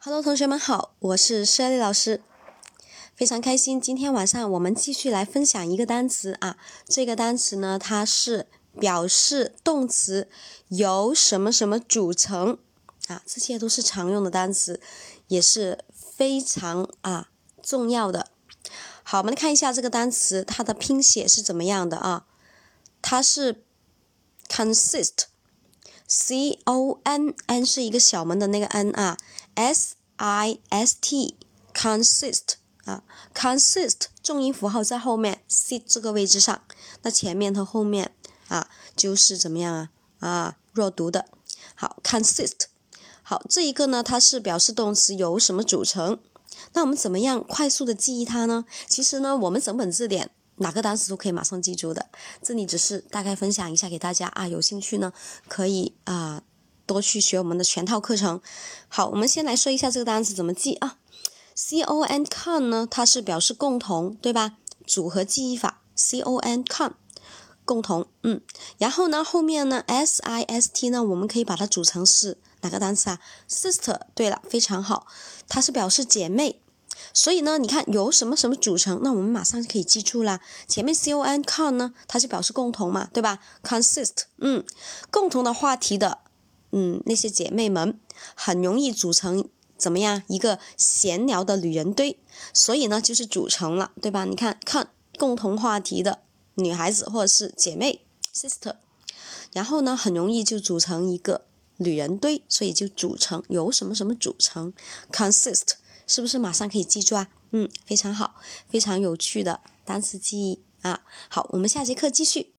Hello，同学们好，我是 Shelly 老师，非常开心，今天晚上我们继续来分享一个单词啊。这个单词呢，它是表示动词由什么什么组成啊，这些都是常用的单词，也是非常啊重要的。好，我们来看一下这个单词，它的拼写是怎么样的啊？它是 consist connn 是一个小门的那个 n 啊。s i s t consist 啊，consist 重音符号在后面，c 这个位置上，那前面和后面啊就是怎么样啊啊弱读的。好，consist 好这一个呢，它是表示动词由什么组成？那我们怎么样快速的记忆它呢？其实呢，我们整本字典哪个单词都可以马上记住的，这里只是大概分享一下给大家啊，有兴趣呢可以啊。多去学我们的全套课程。好，我们先来说一下这个单词怎么记啊？C O N con 呢，它是表示共同，对吧？组合记忆法，C O N con 共同，嗯。然后呢，后面呢，S I S T 呢，我们可以把它组成是哪个单词啊？Sister，对了，非常好，它是表示姐妹。所以呢，你看由什么什么组成，那我们马上就可以记住啦。前面 C O N con 呢，它是表示共同嘛，对吧？Consist，嗯，共同的话题的。嗯，那些姐妹们很容易组成怎么样一个闲聊的女人堆，所以呢就是组成了，对吧？你看看共同话题的女孩子或者是姐妹 sister，然后呢很容易就组成一个女人堆，所以就组成由什么什么组成，consist 是不是马上可以记住啊？嗯，非常好，非常有趣的单词记忆啊。好，我们下节课继续。